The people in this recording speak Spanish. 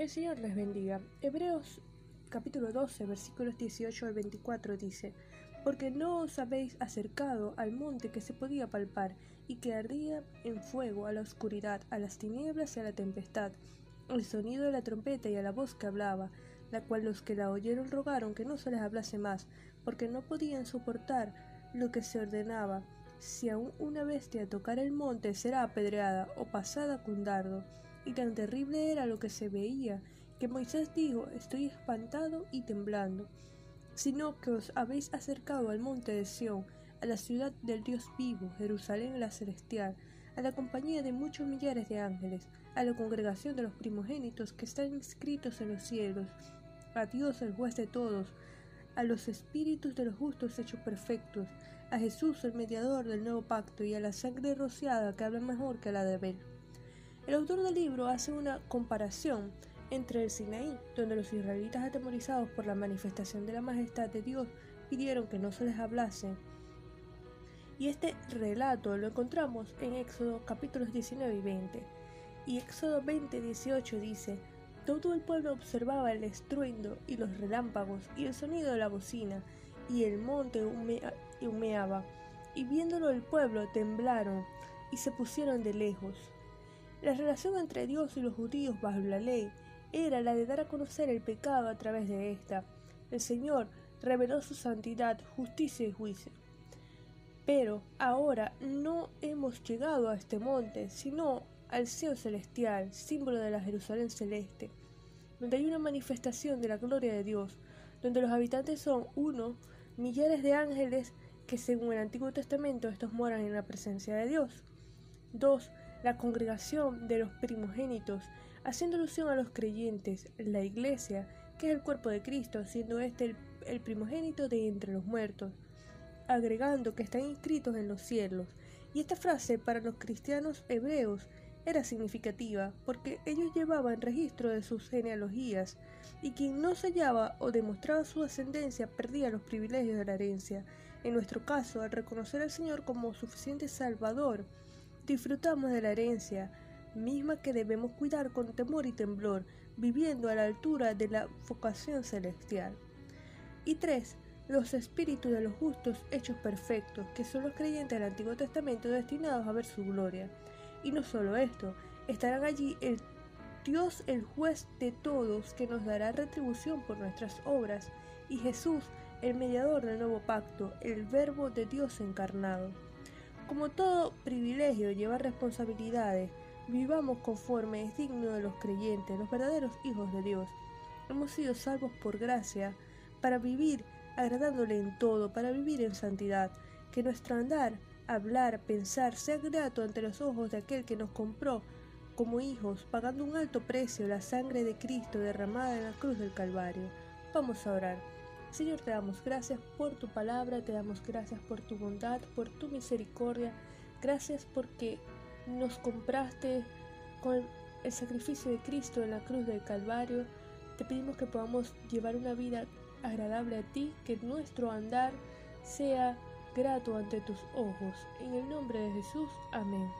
El Señor les bendiga. Hebreos capítulo 12, versículos 18 al 24 dice, Porque no os habéis acercado al monte que se podía palpar y que ardía en fuego a la oscuridad, a las tinieblas y a la tempestad, el sonido de la trompeta y a la voz que hablaba, la cual los que la oyeron rogaron que no se les hablase más, porque no podían soportar lo que se ordenaba. Si aún una bestia tocara el monte será apedreada o pasada con dardo. Y tan terrible era lo que se veía, que Moisés dijo, estoy espantado y temblando, sino que os habéis acercado al monte de Sión, a la ciudad del Dios vivo, Jerusalén la celestial, a la compañía de muchos millares de ángeles, a la congregación de los primogénitos que están inscritos en los cielos, a Dios el juez de todos, a los espíritus de los justos hechos perfectos, a Jesús el mediador del nuevo pacto y a la sangre rociada que habla mejor que la de Abel. El autor del libro hace una comparación entre el Sinaí, donde los israelitas atemorizados por la manifestación de la majestad de Dios pidieron que no se les hablase, y este relato lo encontramos en Éxodo capítulos 19 y 20. Y Éxodo 20, 18 dice, todo el pueblo observaba el estruendo y los relámpagos y el sonido de la bocina, y el monte humeaba, y viéndolo el pueblo temblaron y se pusieron de lejos. La relación entre Dios y los judíos bajo la ley era la de dar a conocer el pecado a través de ésta. El Señor reveló su santidad, justicia y juicio. Pero ahora no hemos llegado a este monte, sino al cielo celestial, símbolo de la Jerusalén celeste, donde hay una manifestación de la gloria de Dios, donde los habitantes son uno, millares de ángeles que según el Antiguo Testamento estos moran en la presencia de Dios. Dos, la congregación de los primogénitos, haciendo alusión a los creyentes, la iglesia, que es el cuerpo de Cristo, siendo este el, el primogénito de entre los muertos, agregando que están inscritos en los cielos. Y esta frase para los cristianos hebreos era significativa porque ellos llevaban registro de sus genealogías y quien no sellaba o demostraba su ascendencia perdía los privilegios de la herencia. En nuestro caso, al reconocer al Señor como suficiente Salvador, disfrutamos de la herencia, misma que debemos cuidar con temor y temblor, viviendo a la altura de la vocación celestial. Y tres, los espíritus de los justos hechos perfectos, que son los creyentes del Antiguo Testamento destinados a ver su gloria. Y no solo esto, estarán allí el Dios el juez de todos que nos dará retribución por nuestras obras, y Jesús el mediador del nuevo pacto, el verbo de Dios encarnado. Como todo privilegio lleva responsabilidades, vivamos conforme es digno de los creyentes, los verdaderos hijos de Dios. Hemos sido salvos por gracia para vivir agradándole en todo, para vivir en santidad, que nuestro andar hablar, pensar, sea grato ante los ojos de aquel que nos compró como hijos, pagando un alto precio la sangre de Cristo derramada en la cruz del Calvario. Vamos a orar. Señor, te damos gracias por tu palabra, te damos gracias por tu bondad, por tu misericordia, gracias porque nos compraste con el sacrificio de Cristo en la cruz del Calvario. Te pedimos que podamos llevar una vida agradable a ti, que nuestro andar sea grato ante tus ojos. En el nombre de Jesús, amén.